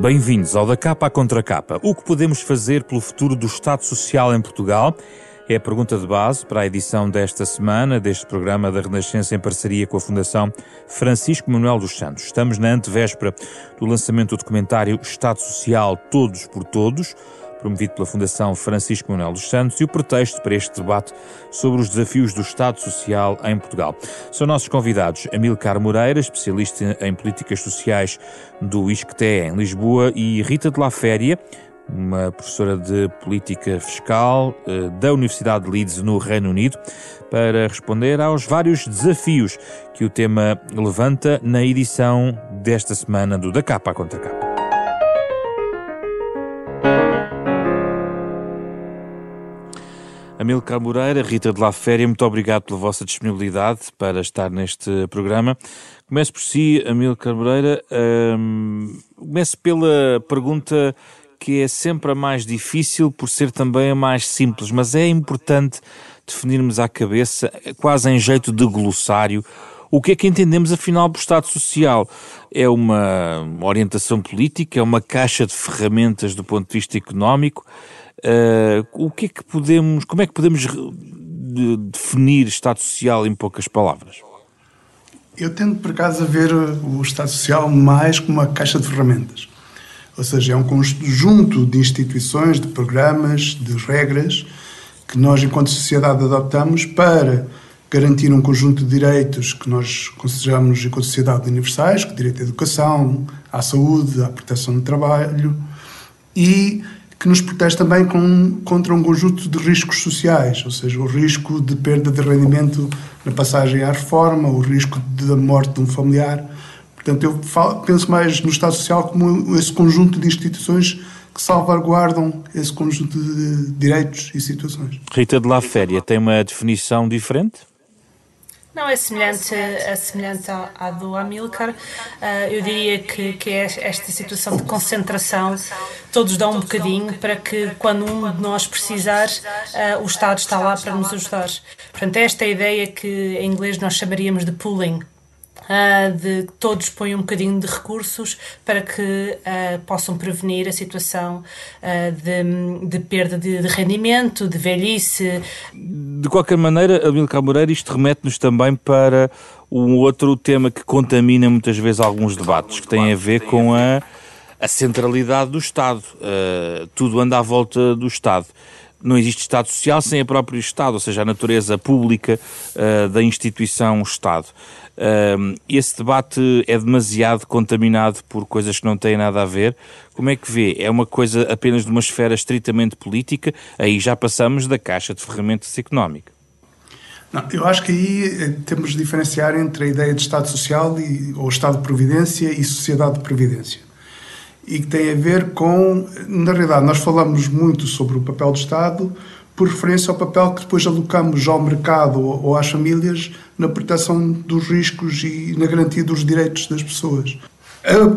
Bem-vindos ao Da Capa à Contra Capa. O que podemos fazer pelo futuro do Estado Social em Portugal? É a pergunta de base para a edição desta semana deste programa da Renascença em parceria com a Fundação Francisco Manuel dos Santos. Estamos na antevéspera do lançamento do documentário Estado Social Todos por Todos, promovido pela Fundação Francisco Manuel dos Santos, e o pretexto para este debate sobre os desafios do Estado Social em Portugal. São nossos convidados Amilcar Moreira, especialista em políticas sociais do ISCTE em Lisboa, e Rita de La Féria, uma professora de política fiscal eh, da Universidade de Leeds, no Reino Unido, para responder aos vários desafios que o tema levanta na edição desta semana do Da Capa Contra Capa. Amilcar Moreira, Rita de La Féria, muito obrigado pela vossa disponibilidade para estar neste programa. Começo por si, Amilcar Moreira. Um, começo pela pergunta que é sempre a mais difícil por ser também a mais simples, mas é importante definirmos à cabeça, quase em jeito de glossário, o que é que entendemos afinal por Estado Social? É uma orientação política? É uma caixa de ferramentas do ponto de vista económico? Uh, o que é que podemos, como é que podemos definir Estado Social em poucas palavras? Eu tendo por acaso a ver o Estado Social mais como uma caixa de ferramentas. Ou seja, é um conjunto de instituições, de programas, de regras que nós, enquanto sociedade, adoptamos para garantir um conjunto de direitos que nós consideramos, enquanto sociedade, universais, que é direito à educação, à saúde, à proteção do trabalho e que nos protege também com, contra um conjunto de riscos sociais, ou seja, o risco de perda de rendimento na passagem à reforma, o risco da morte de um familiar. Portanto, eu falo, penso mais no Estado Social como esse conjunto de instituições que salvaguardam esse conjunto de direitos e situações. Rita de La Féria tem uma definição diferente? Não, é semelhante, é semelhante à, do Amilcar. Uh, eu diria que, que é esta situação de concentração, todos dão um bocadinho para que quando um de nós precisar, uh, o Estado está lá para nos ajudar. Portanto, esta é a ideia que em inglês nós chamaríamos de pooling uh, de que todos ponham um bocadinho de recursos para que uh, possam prevenir a situação uh, de, de, perda de, de, rendimento, de velhice. De qualquer maneira, Amilcar Moreira, isto remete-nos também para um outro tema que contamina muitas vezes alguns debates, que tem a ver com a, a centralidade do Estado. tudo anda à volta do Estado não existe Estado Social sem a própria Estado, ou seja, a natureza pública uh, da instituição Estado. Uh, esse debate é demasiado contaminado por coisas que não têm nada a ver. Como é que vê? É uma coisa apenas de uma esfera estritamente política? Aí já passamos da caixa de ferramentas económica. Não, eu acho que aí eh, temos de diferenciar entre a ideia de Estado Social e, ou Estado de Previdência e Sociedade de Previdência e que tem a ver com, na realidade, nós falamos muito sobre o papel do Estado por referência ao papel que depois alocamos ao mercado ou às famílias na proteção dos riscos e na garantia dos direitos das pessoas.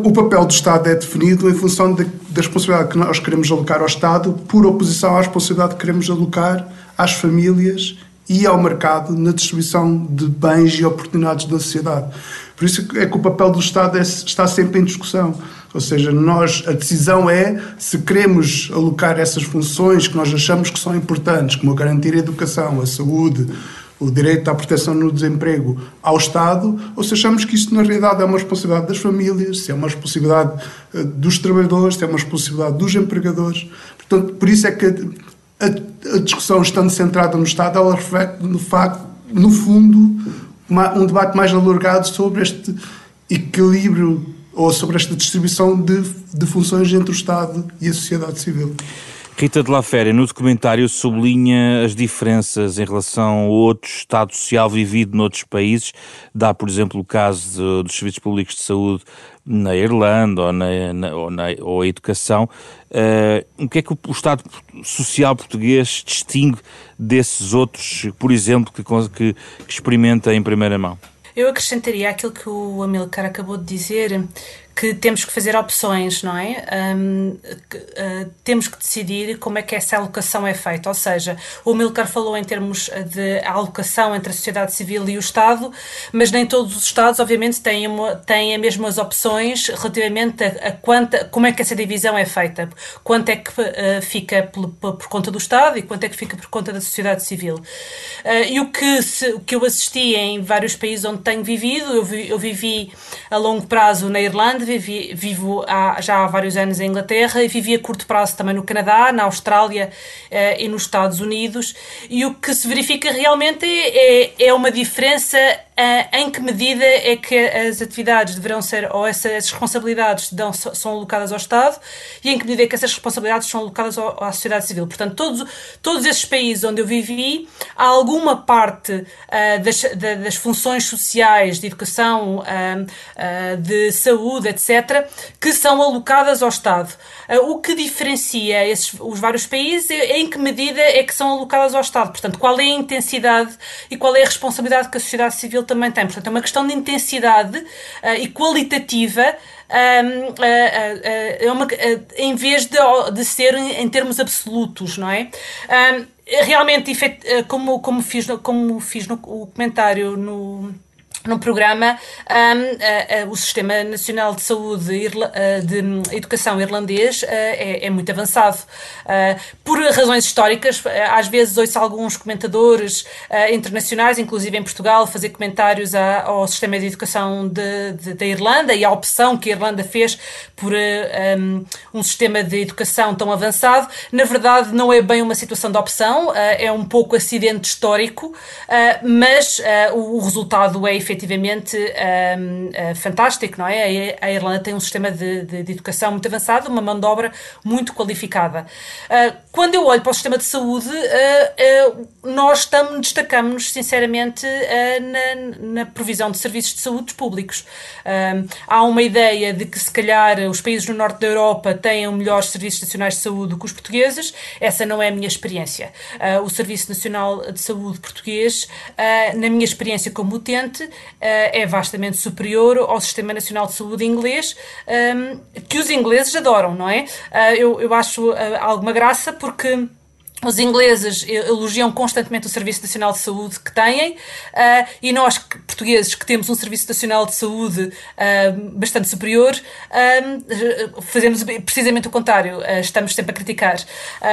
O papel do Estado é definido em função da responsabilidade que nós queremos alocar ao Estado, por oposição à responsabilidade que queremos alocar às famílias e ao mercado na distribuição de bens e oportunidades da sociedade. Por isso é que o papel do Estado é, está sempre em discussão. Ou seja, nós, a decisão é se queremos alocar essas funções que nós achamos que são importantes, como garantir a educação, a saúde, o direito à proteção no desemprego ao Estado, ou se achamos que isso na realidade é uma responsabilidade das famílias, se é uma responsabilidade eh, dos trabalhadores, se é uma responsabilidade dos empregadores. Portanto, por isso é que a, a discussão, estando centrada no Estado, ela reflete, no facto, no fundo, uma, um debate mais alargado sobre este equilíbrio ou sobre esta distribuição de, de funções entre o Estado e a sociedade civil. Rita de La Féria, no documentário, sublinha as diferenças em relação a outro Estado social vivido noutros países. Dá, por exemplo, o caso dos serviços públicos de saúde na Irlanda ou, na, na, ou, na, ou a educação. Uh, o que é que o, o, Estado social português distingue desses outros, por exemplo, que, que, que experimenta em primeira mão? Eu acrescentaria aquilo que o Amilcar acabou de dizer, que temos que fazer opções, não é? Um, que, uh, temos que decidir como é que essa alocação é feita. Ou seja, o Milcar falou em termos de alocação entre a sociedade civil e o Estado, mas nem todos os Estados, obviamente, têm, uma, têm as mesmas opções relativamente a, a quanta, como é que essa divisão é feita. Quanto é que uh, fica por, por, conta do Estado e quanto é que fica por conta da sociedade civil. Uh, e o que, se, o que eu assisti em vários países onde tenho vivido, eu, vi, eu vivi a longo prazo na Irlanda, vivi, vivo há, já há vários anos em Inglaterra e vivi a curto prazo também no Canadá, na Austrália uh, e nos Estados Unidos. E o que se verifica realmente é, é, é uma diferença em que medida é que as atividades deverão ser, ou essas responsabilidades dão, são alocadas ao Estado, e em que medida é que essas responsabilidades são alocadas ao, à sociedade civil. Portanto, todos, todos esses países onde eu vivi, há alguma parte uh, das, das, funções sociais, de educação, uh, de saúde, etc., que são alocadas ao Estado. o que diferencia esses, os vários países é em que medida é que são alocadas ao Estado. Portanto, qual é a intensidade e qual é a responsabilidade que a sociedade civil ele também tem. Portanto, é uma questão de intensidade uh, e qualitativa. Um, uh, uh, é uma, em vez de, de ser em termos absolutos, não é? Um, realmente, como, como fiz, como fiz no o comentário no, no programa um, uh, uh, o Sistema Nacional de Saúde Irla uh, de Educação irlandês é, é, muito avançado. por razões históricas, às vezes ouço alguns comentadores internacionais, inclusive em Portugal, fazer comentários a, ao Sistema de Educação da Irlanda e à opção que a Irlanda fez por um, um, sistema de educação tão avançado. Na verdade, não é bem uma situação de opção, é um pouco acidente histórico, mas o, o resultado é efetivo efetivamente um, eh, fantástico, não é? A Irlanda tem um sistema de, de, de, educação muito avançado, uma mão de obra muito qualificada. Uh, quando eu olho para o sistema de saúde, uh, nós estamos, destacamos sinceramente na, na, provisão de serviços de saúde públicos. há uma ideia de que se calhar os países do norte da Europa têm melhores serviços nacionais de saúde que os portugueses. Essa não é a minha experiência. o Serviço Nacional de Saúde português, na minha experiência como utente, eh, é vastamente superior ao Sistema Nacional de Saúde inglês, que os ingleses adoram, não é? Eh, eu, eu acho eh, alguma graça porque os ingleses elogiam constantemente o Serviço Nacional de Saúde que têm uh, e nós, portugueses, que temos um Serviço Nacional de Saúde uh, bastante superior, uh, fazemos precisamente o contrário, estamos sempre a criticar.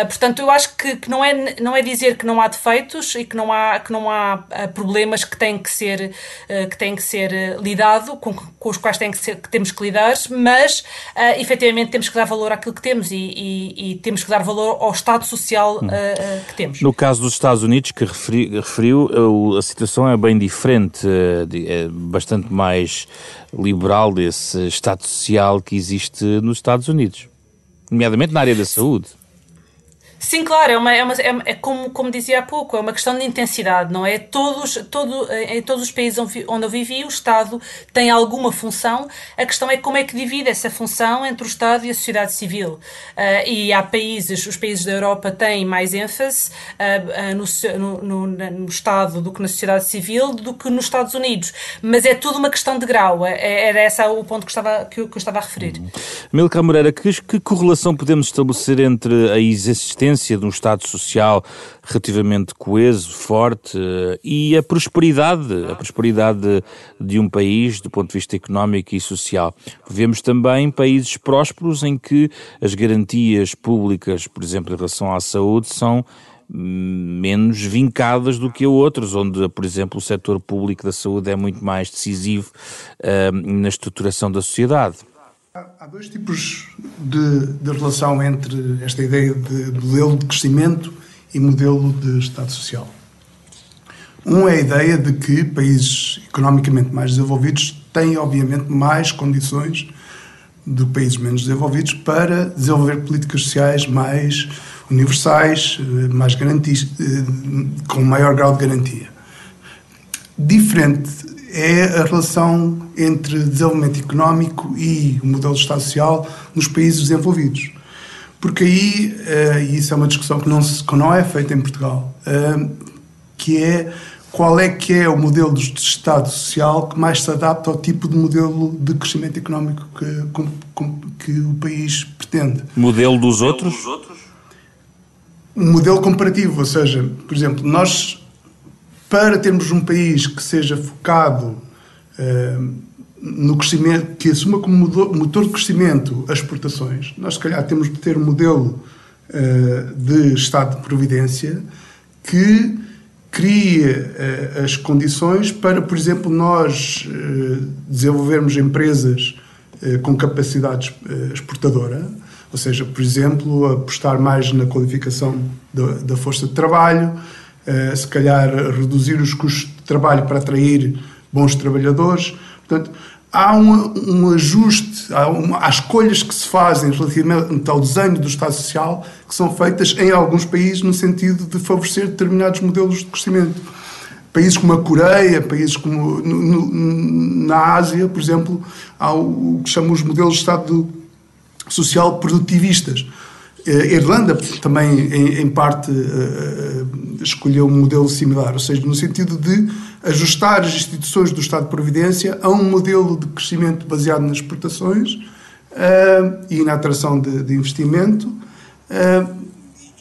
portanto, eu acho que, que, não, é, não é dizer que não há defeitos e que não há, que não há problemas que têm que ser, que têm que ser lidado, com, com os quais têm que, ser, que temos que lidar, mas efetivamente temos que dar valor àquilo que temos e, e, e temos que dar valor ao Estado Social. Hum uh, que temos. No caso dos Estados Unidos, que referi, referiu, a situação é bem diferente, é bastante mais liberal desse Estado social que existe nos Estados Unidos, nomeadamente na área da saúde. Sim, claro, é, uma, é, uma, é, é, como, como dizia há pouco, é uma questão de intensidade, não é? Todos, todo, em todos os países onde eu vivi, o Estado tem alguma função, a questão é como é que divide essa função entre o Estado e a sociedade civil. Uh, e há países, os países da Europa têm mais ênfase uh, uh, no, no, no, Estado do que na sociedade civil do que nos Estados Unidos. Mas é tudo uma questão de grau, é, era esse o ponto que, estava, que, eu, que eu estava a referir. Uhum. Milka Moreira, que, que correlação podemos estabelecer entre a existência existência de um Estado social relativamente coeso, forte e a prosperidade, a prosperidade de um país do ponto de vista económico e social. Vemos também países prósperos em que as garantias públicas, por exemplo, em relação à saúde, são menos vincadas do que outros, onde, por exemplo, o setor público da saúde é muito mais decisivo uh, na estruturação da sociedade. Há dois tipos de, de, relação entre esta ideia de modelo de crescimento e modelo de Estado Social. Um é a ideia de que países economicamente mais desenvolvidos têm, obviamente, mais condições do que países menos desenvolvidos para desenvolver políticas sociais mais universais, mais garantis, com maior grau de garantia. Diferente é a relação entre desenvolvimento económico e o modelo de Estado Social nos países desenvolvidos. Porque aí, uh, e isso é uma discussão que não, se, que não é feita em Portugal, uh, que é qual é que é o modelo de Estado Social que mais se adapta ao tipo de modelo de crescimento económico que, que o país pretende. Modelo dos outros? Um modelo comparativo, ou seja, por exemplo, nós, para termos um país que seja focado uh, no crescimento, que assuma como motor de crescimento as exportações, nós se calhar temos de ter um modelo uh, de Estado de Providência que cria uh, as condições para, por exemplo, nós desenvolvermos empresas com capacidade exportadora, ou seja, por exemplo, apostar mais na qualificação da força de trabalho, se calhar reduzir os custos de trabalho para atrair bons trabalhadores. Portanto, há um, um ajuste, há, uma, há, escolhas que se fazem relativamente ao desenho do Estado Social que são feitas em alguns países no sentido de favorecer determinados modelos de crescimento. Países como a Coreia, países como no, no, na Ásia, por exemplo, há o que chamam os modelos de Estado Social produtivistas. A Irlanda também, em, em parte, uh, escolheu um modelo similar, ou seja, no sentido de ajustar as instituições do Estado de Providência a um modelo de crescimento baseado nas exportações e na atração de, de investimento.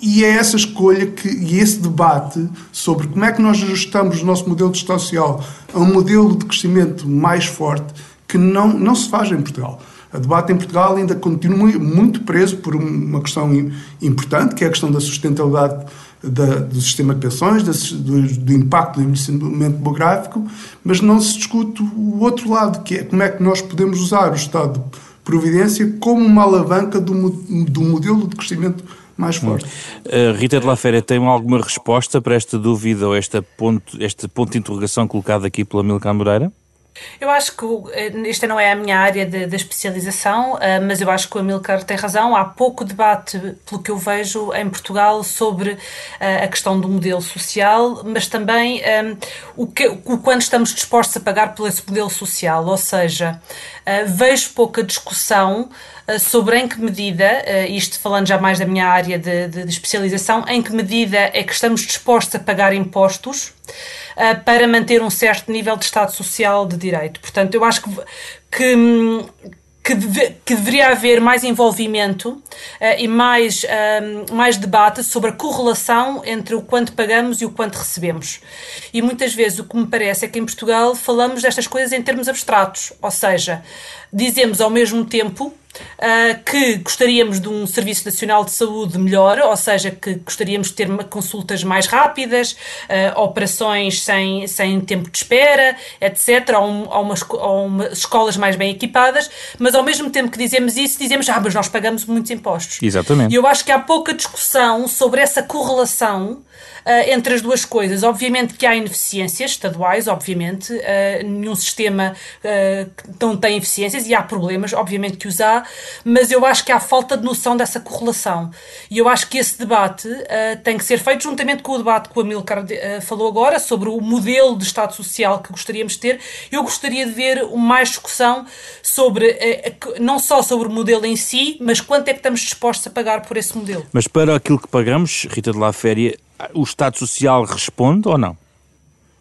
E é essa escolha que, e esse debate sobre como é que nós ajustamos o nosso modelo de Estado Social a um modelo de crescimento mais forte que não, não se faz em Portugal. O debate em Portugal ainda continua muito preso por uma questão importante, que é a questão da sustentabilidade da, do sistema de pensões, do, do, impacto do envelhecimento demográfico, mas não se discute o outro lado, que é como é que nós podemos usar o Estado de Providência como uma alavanca do, do modelo de crescimento mais forte. Hum. Uh, Rita de La Féria, tem alguma resposta para esta dúvida ou esta ponto, este ponto de interrogação colocado aqui pela Milka Moreira? Eu acho que esta não é a minha área de, de, especialização, eh, mas eu acho que o Amilcar tem razão. Há pouco debate, pelo que eu vejo, em Portugal sobre eh, a questão do modelo social, mas também um, eh, o, que, o quanto estamos dispostos a pagar por esse modelo social. Ou seja, vejo pouca discussão sobre em que medida, isto falando já mais da minha área de, de, de especialização, em que medida é que estamos dispostos a pagar impostos uh, para manter um certo nível de Estado Social de direito. Portanto, eu acho que, que que, deve, que, deveria haver mais envolvimento uh, e mais, mais debate sobre a correlação entre o quanto pagamos e o quanto recebemos. E muitas vezes o que me parece é que em Portugal falamos destas coisas em termos abstratos, ou seja, dizemos ao mesmo tempo Uh, que gostaríamos de um Serviço Nacional de Saúde melhor, ou seja, que gostaríamos de ter consultas mais rápidas, uh, operações sem, sem tempo de espera, etc., ou, um, ou, umas, ou umas escolas mais bem equipadas, mas ao mesmo tempo que dizemos isso, dizemos, ah, mas nós pagamos muitos impostos. Exatamente. E eu acho que há pouca discussão sobre essa correlação uh, entre as duas coisas. Obviamente que há ineficiências estaduais, obviamente, uh, nenhum sistema uh, não tem eficiências e há problemas, obviamente que os há, mas eu acho que há falta de noção dessa correlação. E eu acho que esse debate tem que ser feito juntamente com o debate que o Amilcar falou agora sobre o modelo de Estado Social que gostaríamos de ter. Eu gostaria de ver mais discussão sobre, não só sobre o modelo em si, mas quanto é que estamos dispostos a pagar por esse modelo. Mas para aquilo que pagamos, Rita de La Féria, o Estado Social responde ou não?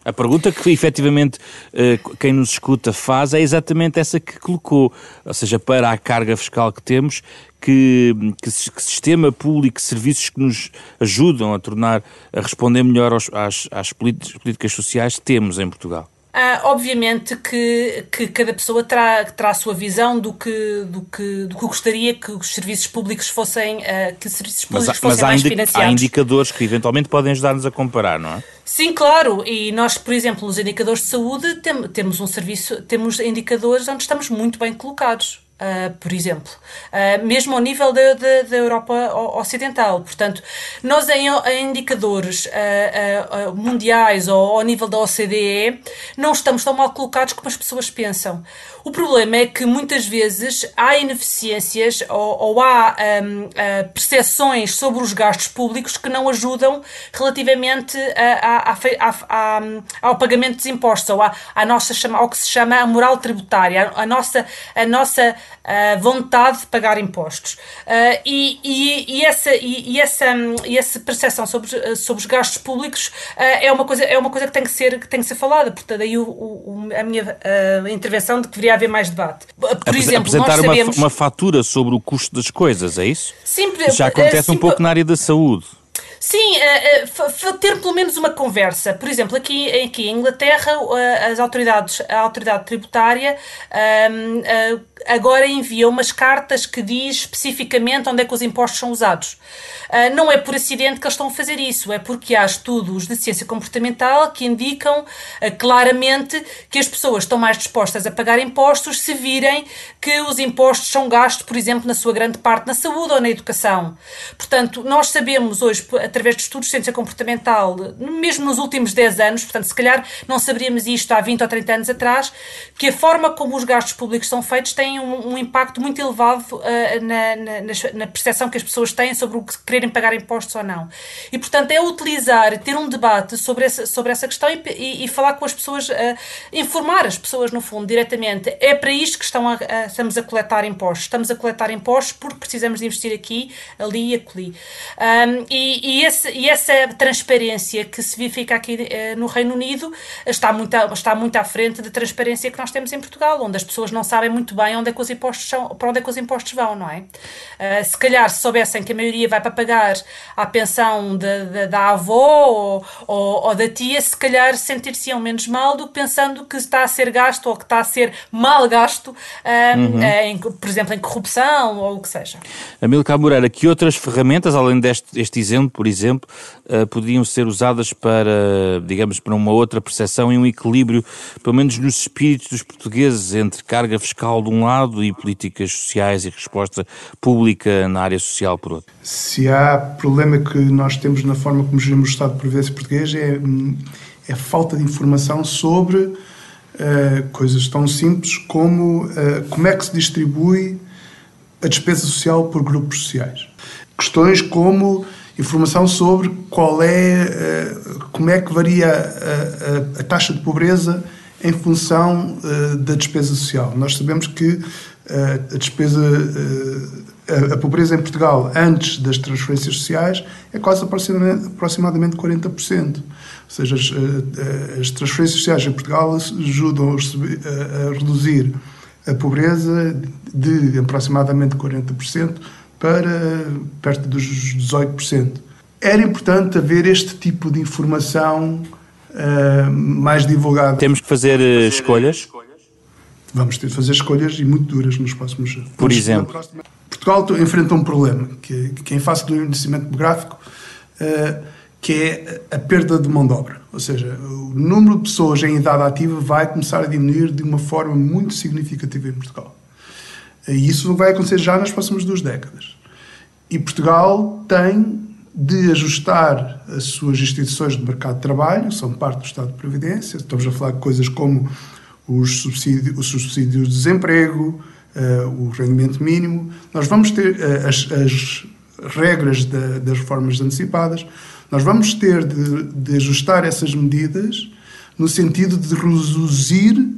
A pergunta que efetivamente eh, quem nos escuta faz é exatamente essa que colocou, ou seja, para a carga fiscal que temos, que, que, que sistema público, serviços que nos ajudam a tornar, a responder melhor aos, às, às políticas sociais temos em Portugal. Ah, obviamente que, que cada pessoa terá, terá a sua visão do que, do, que, do que gostaria que os serviços públicos fossem, uh, que serviços públicos mas, fossem mas mais financiados. há indicadores que eventualmente podem ajudar-nos a comparar, não é? Sim, claro. E nós, por exemplo, nos indicadores de saúde, tem, temos um serviço, temos indicadores onde estamos muito bem colocados. Uh, por exemplo, uh, mesmo ao nível da, da, Europa Ocidental. Portanto, nós em, em indicadores uh, mundiais ou ao nível da OCDE não estamos tão mal colocados como as pessoas pensam. O problema é que muitas vezes há ineficiências ou, ou há um, percepções sobre os gastos públicos que não ajudam relativamente a, a, a, ao pagamento dos impostos ou à, nossa, ao que se chama a moral tributária, a, nossa, a nossa uh, vontade de pagar impostos. Uh, e, e, e, essa, e, e, essa, e essa percepção sobre, sobre os gastos públicos uh, é, uma coisa, é uma coisa que tem que ser, que tem que ser falada. Portanto, daí o, o, a minha intervenção de que deveria haver mais debate. Por Apres exemplo, apresentar sabemos... uma, uma fatura sobre o custo das coisas, é isso? Sim, Já acontece sim, um pouco na área da saúde. Sim, uh, uh, ter pelo menos uma conversa. Por exemplo, aqui, aqui em Inglaterra, as autoridades, a autoridade tributária ehm, agora envia umas cartas que diz especificamente onde é que os impostos são usados. não é por acidente que eles estão a fazer isso, é porque há estudos de ciência comportamental que indicam claramente que as pessoas estão mais dispostas a pagar impostos se virem que os impostos são gastos, por exemplo, na sua grande parte na saúde ou na educação. Portanto, nós sabemos hoje, através de estudos de ciência comportamental, mesmo nos últimos 10 anos, portanto, se calhar não saberíamos isto há 20 ou 30 anos atrás, que a forma como os gastos públicos são feitos tem um, um impacto muito elevado uh, na, na, na, percepção que as pessoas têm sobre o que quererem pagar impostos ou não. E, portanto, é utilizar, ter um debate sobre essa, sobre essa questão e, e, e falar com as pessoas, uh, informar as pessoas, no fundo, diretamente. É para isto que estão a, a, estamos a coletar impostos. Estamos a coletar impostos porque precisamos de investir aqui, ali e acolhi. Um, e, e, esse, e essa transparência que se verifica aqui uh, no Reino Unido está muito, está muito à frente da transparência que nós temos em Portugal, onde as pessoas não sabem muito bem onde é que os impostos são, para onde é que os impostos vão, não é? Uh, se calhar, se soubessem que a maioria vai para pagar a pensão de, de, da avó ou, ou, ou, da tia, se calhar sentir-se-iam menos mal do que pensando que está a ser gasto ou que está a ser mal gasto, um, uhum. em, por exemplo, em corrupção ou o que seja. Amilcar Moreira, que outras ferramentas, além deste este exemplo, por exemplo, uh, podiam ser usadas para, digamos, para uma outra percepção e um equilíbrio, pelo menos nos espíritos dos portugueses, entre carga fiscal de um lado e políticas sociais e resposta pública na área social por outro? Se há problema que nós temos na forma como gerimos o Estado de Previdência português é, é falta de informação sobre uh, coisas tão simples como uh, como é que se distribui a despesa social por grupos sociais. Questões como informação sobre qual é, eh, como é que varia a, a, a taxa de pobreza em função uh, da despesa social. Nós sabemos que uh, a despesa, a, pobreza em Portugal antes das transferências sociais é quase aproximadamente, aproximadamente 40%. Ou seja, as, as, transferências sociais em Portugal ajudam a reduzir a pobreza de aproximadamente 40% para perto dos 18%. Era importante haver este tipo de informação uh, mais divulgada. Temos que fazer uh, escolhas? Vamos ter de fazer escolhas e muito duras nos próximos anos. Por exemplo? Portugal enfrenta um problema, que, que em face do envelhecimento demográfico, uh, que é a perda de mão de obra. Ou seja, o número de pessoas em idade ativa vai começar a diminuir de uma forma muito significativa em Portugal. E isso vai acontecer já nas próximas duas décadas. E Portugal tem de ajustar as suas instituições de mercado de trabalho, são parte do Estado de Previdência, estamos a falar de coisas como os subsídios, os subsídios de desemprego, uh, o rendimento mínimo. Nós vamos ter uh, as, as, regras da, das reformas antecipadas, nós vamos ter de, de, ajustar essas medidas no sentido de reduzir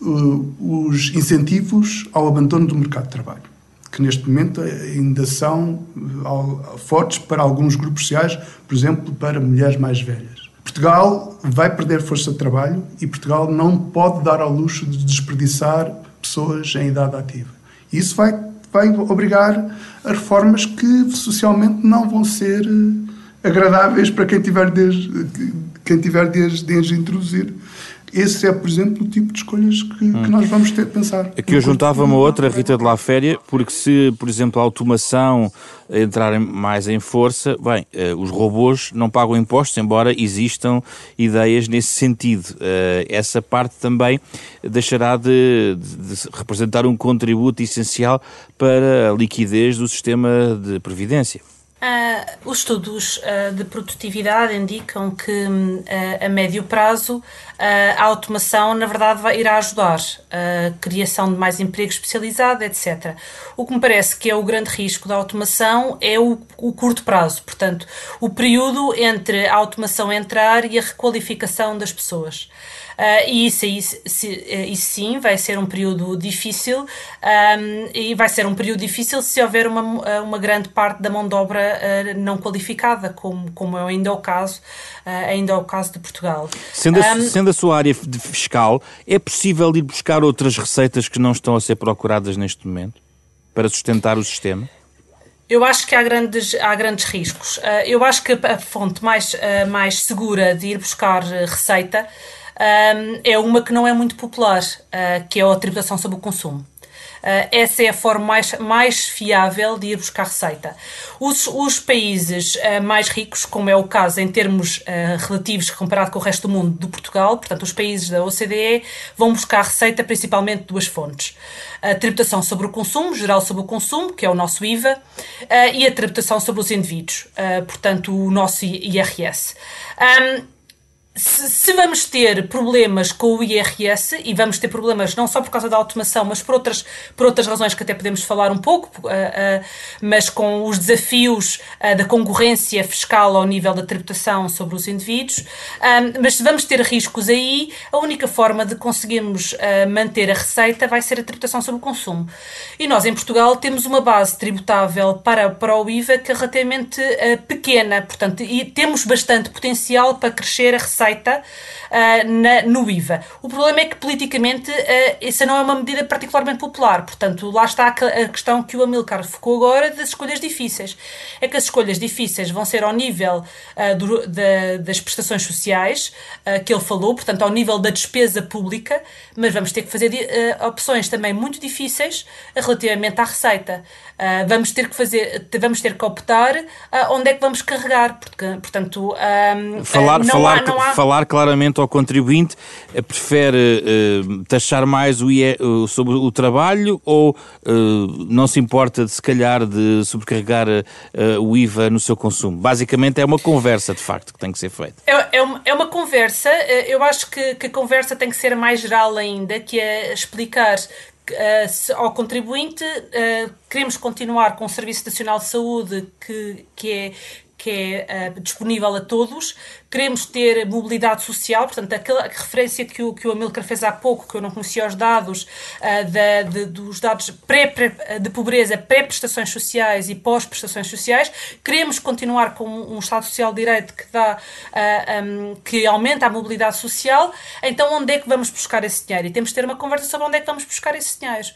uh, os incentivos ao abandono do mercado de trabalho, que neste momento ainda são uh, fortes para alguns grupos sociais, por exemplo, para mulheres mais velhas. Portugal vai perder força de trabalho e Portugal não pode dar ao luxo de desperdiçar pessoas em idade ativa. Isso vai, vai obrigar a reformas que socialmente não vão ser uh, agradáveis para quem tiver desde, quem tiver desde, desde introduzir. Esse é, por exemplo, o tipo de escolhas que, hum. que nós vamos ter de pensar. Aqui eu juntava uma outra, Rita de La Féria, porque se, por exemplo, a automação entrar mais em força, bem, uh, os robôs não pagam impostos, embora existam ideias nesse sentido. Uh, essa parte também deixará de, de, de, representar um contributo essencial para a liquidez do sistema de previdência. Uh, os estudos uh, de produtividade indicam que uh, a médio prazo a automação, na verdade, vai, irá ajudar a criação de mais emprego especializado, etc. O que me parece que é o grande risco da automação é o, o curto prazo, portanto, o período entre a automação entrar e a requalificação das pessoas. E isso, isso, isso sim vai ser um período difícil um, e vai ser um período difícil se houver uma, uma grande parte da mão de obra não qualificada, como, como é ainda o caso, ainda é o caso de Portugal. Sendo a, um, sendo a sua área fiscal, é possível ir buscar outras receitas que não estão a ser procuradas neste momento para sustentar o sistema? Eu acho que há grandes, há grandes riscos. Ah, eu acho que a fonte mais, ah, mais segura de ir buscar receita ah, é uma que não é muito popular, que é a tributação sobre o consumo. Uh, essa é a forma mais, mais fiável de ir buscar receita. Os, os países uh, mais ricos, como é o caso em termos uh, relativos comparado com o resto do mundo de Portugal, portanto, os países da OCDE, vão buscar receita principalmente de duas fontes. A tributação sobre o consumo, geral sobre o consumo, que é o nosso IVA, e a tributação sobre os indivíduos, portanto, o nosso IRS. Um, se, se, vamos ter problemas com o IRS, e vamos ter problemas não só por causa da automação, mas por outras, por outras razões que até podemos falar um pouco, uh, uh, mas com os desafios uh, da concorrência fiscal ao nível da tributação sobre os indivíduos, mas se vamos ter riscos aí, a única forma de conseguirmos manter a receita vai ser a tributação sobre o consumo. E nós, em Portugal, temos uma base tributável para, para o IVA que é relativamente pequena, portanto, e temos bastante potencial para crescer a receita receita uh, na, no IVA. O problema é que politicamente uh, essa não é uma medida particularmente popular. Portanto, lá está a questão que o Amilcar focou agora das escolhas difíceis. É que as escolhas difíceis vão ser ao nível uh, do, da, das prestações sociais que ele falou, portanto, ao nível da despesa pública, mas vamos ter que fazer opções também muito difíceis relativamente à receita. vamos ter que fazer, vamos ter que optar onde é que vamos carregar, porque, portanto, falar, não, falar, há, não há falar claramente ao contribuinte, eh, prefere uh, taxar mais o IE, uh, sobre o trabalho ou uh, não se importa de se calhar de sobrecarregar o IVA no seu consumo? Basicamente é uma conversa de facto que tem que ser feita. É, é, uma, é uma conversa, eu acho que, que a conversa tem que ser mais geral ainda, que é explicar Uh, ao contribuinte, uh, queremos continuar com o Serviço Nacional de Saúde, que, que, é, que é uh, disponível a todos. Queremos ter mobilidade social, portanto, aquela referência que o, que o Amilcar fez há pouco, que eu não conhecia os dados, uh, da, de, dos dados pré, pré, de pobreza, pré-prestações sociais e pós-prestações sociais. Queremos continuar com um Estado Social de Direito que, dá, uh, eh, um, que aumenta a mobilidade social. Então, onde é que vamos buscar esse dinheiro? E temos de ter uma conversa sobre onde é que vamos buscar esse dinheiro.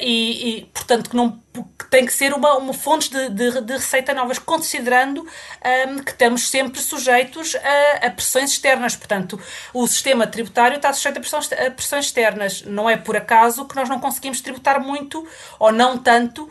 e, e, portanto, que não que tem que ser uma, uma fonte de, de, de receita novas, considerando um, que estamos sempre sujeitos a, a, pressões externas. Portanto, o sistema tributário está sujeito a pressões, a pressões, externas. Não é por acaso que nós não conseguimos tributar muito ou não tanto uh,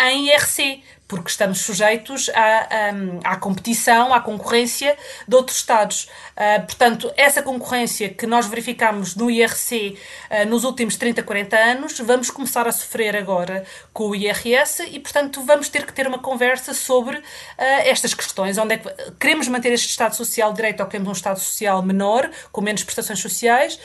um, em IRC porque estamos sujeitos à, à, à, competição, à concorrência de outros Estados. Uh, portanto, essa concorrência que nós verificamos no IRC uh, nos últimos 30, 40 anos, vamos começar a sofrer agora com o IRS e, portanto, vamos ter que ter uma conversa sobre uh, estas questões. Onde é que queremos manter este Estado Social de Direito ou queremos um Estado Social menor, com menos prestações sociais,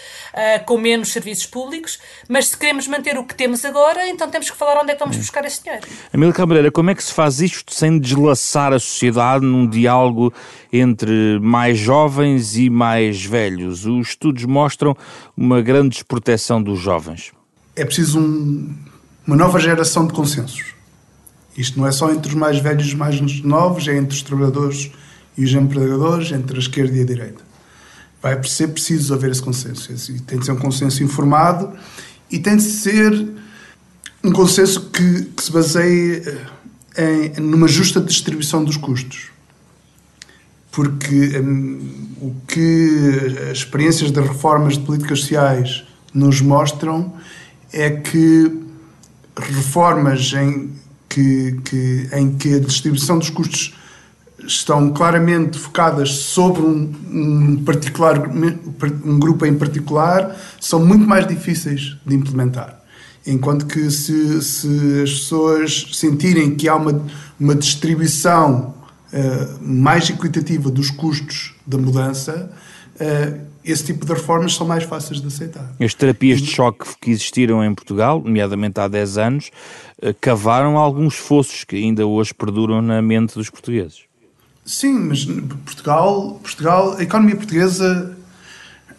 com menos serviços públicos, mas se queremos manter o que temos agora, então temos que falar onde é que vamos buscar esse dinheiro. Amília Cabreira, como é que se faz isto sem deslaçar a sociedade num diálogo entre mais jovens e mais velhos? Os estudos mostram uma grande desproteção dos jovens. É preciso um, uma nova geração de consensos. Isto não é só entre os mais velhos e os mais novos, é entre os trabalhadores e os empregadores, entre a esquerda e a direita. Vai ser preciso haver esse consenso. Tem de ser um consenso informado e tem de ser um consenso que, que se baseie em, numa justa distribuição dos custos. Porque um, o que as experiências das reformas de políticas sociais nos mostram é que reformas em que, que, em que a distribuição dos custos estão claramente focadas sobre um, um, particular, um grupo em particular são muito mais difíceis de implementar. Enquanto que se, se as pessoas sentirem que há uma, uma distribuição uh, mais equitativa dos custos da mudança, uh, esse tipo de reformas são mais fáceis de aceitar. As terapias de choque que existiram em Portugal, nomeadamente há 10 anos, uh, cavaram alguns fossos que ainda hoje perduram na mente dos portugueses. Sim, mas Portugal, Portugal a economia portuguesa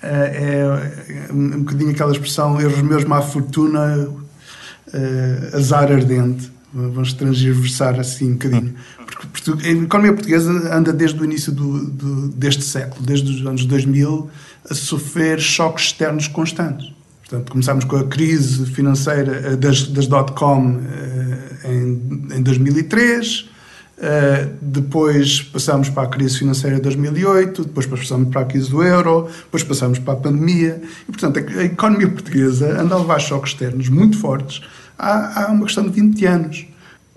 é um bocadinho aquela expressão erros meus má fortuna, azar ardente. Vamos transversar assim um bocadinho. Porque a economia portuguesa anda desde o início do, do, deste século, desde os anos 2000, a sofrer choques externos constantes. Portanto, começámos com a crise financeira das, das dot-com em, em 2003, Uh, depois passámos para a crise financeira de 2008, depois passámos para a crise do euro, depois passámos para a pandemia. E, portanto, a, economia portuguesa anda a levar choques externos muito fortes há, há uma questão de 20 anos.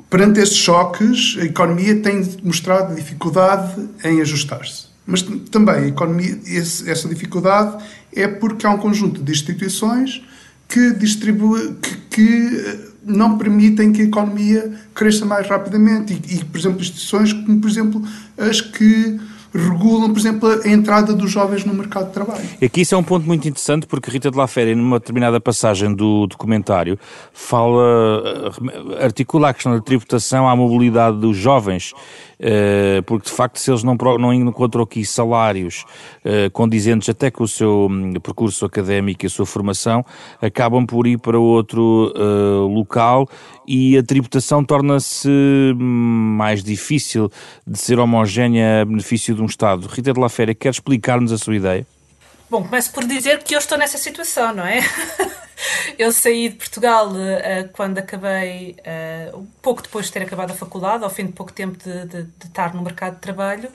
Perante estes choques, a economia tem mostrado dificuldade em ajustar-se. Mas também economia, esse, essa dificuldade é porque há um conjunto de instituições que, distribui, que, que não permitem que a economia cresça mais rapidamente. E, e, por exemplo, instituições como, por exemplo, as que regulam, por exemplo, a entrada dos jovens no mercado de trabalho. Aqui isso é um ponto muito interessante porque Rita de la Féria, numa determinada passagem do documentário, fala, eh, articula a questão da tributação à mobilidade dos jovens porque de facto se eles não, não encontram aqui salários uh, condizentes até com o seu um, percurso académico e a sua formação, acabam por ir para outro uh, local e a tributação torna-se hum, mais difícil de ser homogénea a benefício de um Estado. Rita de la Féria, quer explicar-nos a sua ideia? Bom, começo por dizer que eu estou nessa situação, não é? Eu saí de Portugal uh, quando acabei, uh, pouco depois de ter acabado a faculdade, ao fim de pouco tempo de, de, de estar no mercado de trabalho,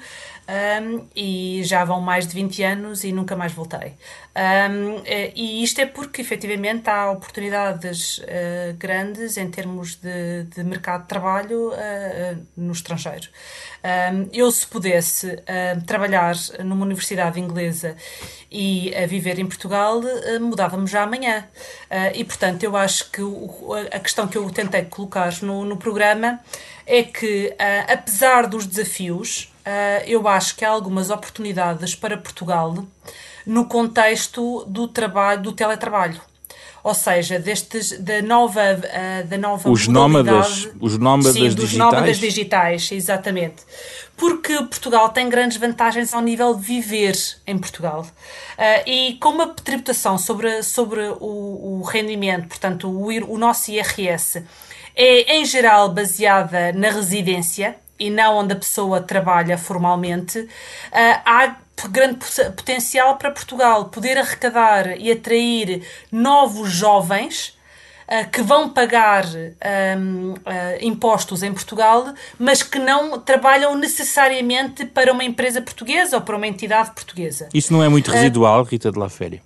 um, e já vão mais de 20 anos e nunca mais voltei. Um, eh, e isto é porque, efetivamente, há oportunidades uh, grandes em termos de, de mercado de trabalho uh, no estrangeiro. Um, eu, se pudesse uh, trabalhar numa universidade inglesa e a viver em Portugal, mudávamos já amanhã. e, portanto, eu acho que o, a questão que eu tentei colocar no, no programa é que, apesar dos desafios, uh, eu acho que há algumas oportunidades para Portugal no contexto do trabalho, do teletrabalho. Ou seja, destes, da nova, uh, da nova os nómadas, os nómadas sim, dos digitais. nómadas digitais, exatamente. Porque Portugal tem grandes vantagens ao nível de viver em Portugal. Uh, e com uma tributação sobre, sobre o, o rendimento, portanto, o, o nosso IRS, é em geral baseada na residência, e não onde a pessoa trabalha formalmente, uh, há grande potencial para Portugal poder arrecadar e atrair novos jovens uh, que vão pagar um, uh, impostos em Portugal, mas que não trabalham necessariamente para uma empresa portuguesa ou para uma entidade portuguesa. Isso não é muito residual, Rita de la Féria?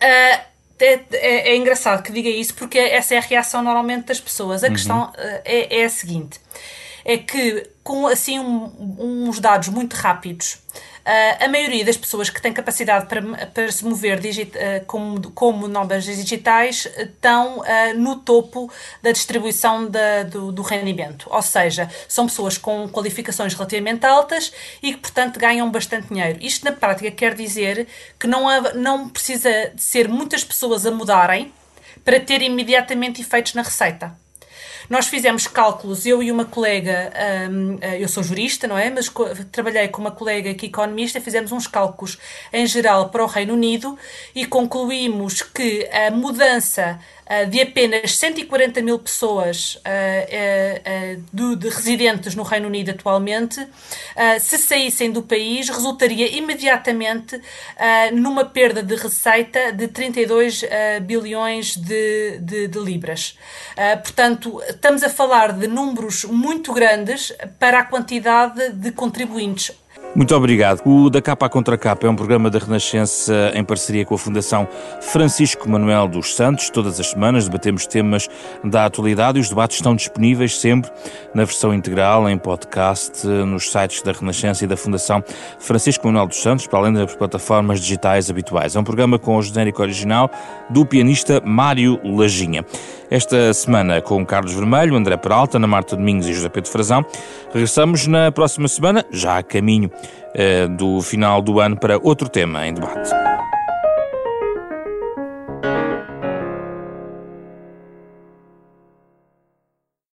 É, é, é, engraçado que diga isso porque essa é a reação normalmente das pessoas. A uhum. questão é, é a seguinte: é que com assim um, uns dados muito rápidos, uh, a maioria das pessoas que têm capacidade para, para se mover digit, uh, como, como nómadas digitais estão uh, no topo da distribuição da, do, do, rendimento. Ou seja, são pessoas com qualificações relativamente altas e que, portanto, ganham bastante dinheiro. Isto, na prática, quer dizer que não, há, não precisa ser muitas pessoas a mudarem para ter imediatamente efeitos na receita. Nós fizemos cálculos, eu e uma colega, um, eh, eu sou jurista, não é? Mas trabalhei com uma colega que é economista, fizemos uns cálculos em geral para o Reino Unido e concluímos que a mudança de apenas 140 mil pessoas uh, uh, de residentes no Reino Unido atualmente, se saíssem do país, resultaria imediatamente numa perda de receita de 32 bilhões de, de, de libras. portanto, estamos a falar de números muito grandes para a quantidade de contribuintes. Muito obrigado. O Da Capa à Contra Capa é um programa da Renascença em parceria com a Fundação Francisco Manuel dos Santos. Todas as semanas debatemos temas da atualidade e os debates estão disponíveis sempre na versão integral, em podcast, nos sites da Renascença e da Fundação Francisco Manuel dos Santos, para além das plataformas digitais habituais. É um programa com o genérico original do pianista Mário Lajinha. Esta semana com Carlos Vermelho, André Peralta, Ana Marta Domingos e José Pedro Frazão. Regressamos na próxima semana, já a caminho eh, do final do ano, para outro tema em debate.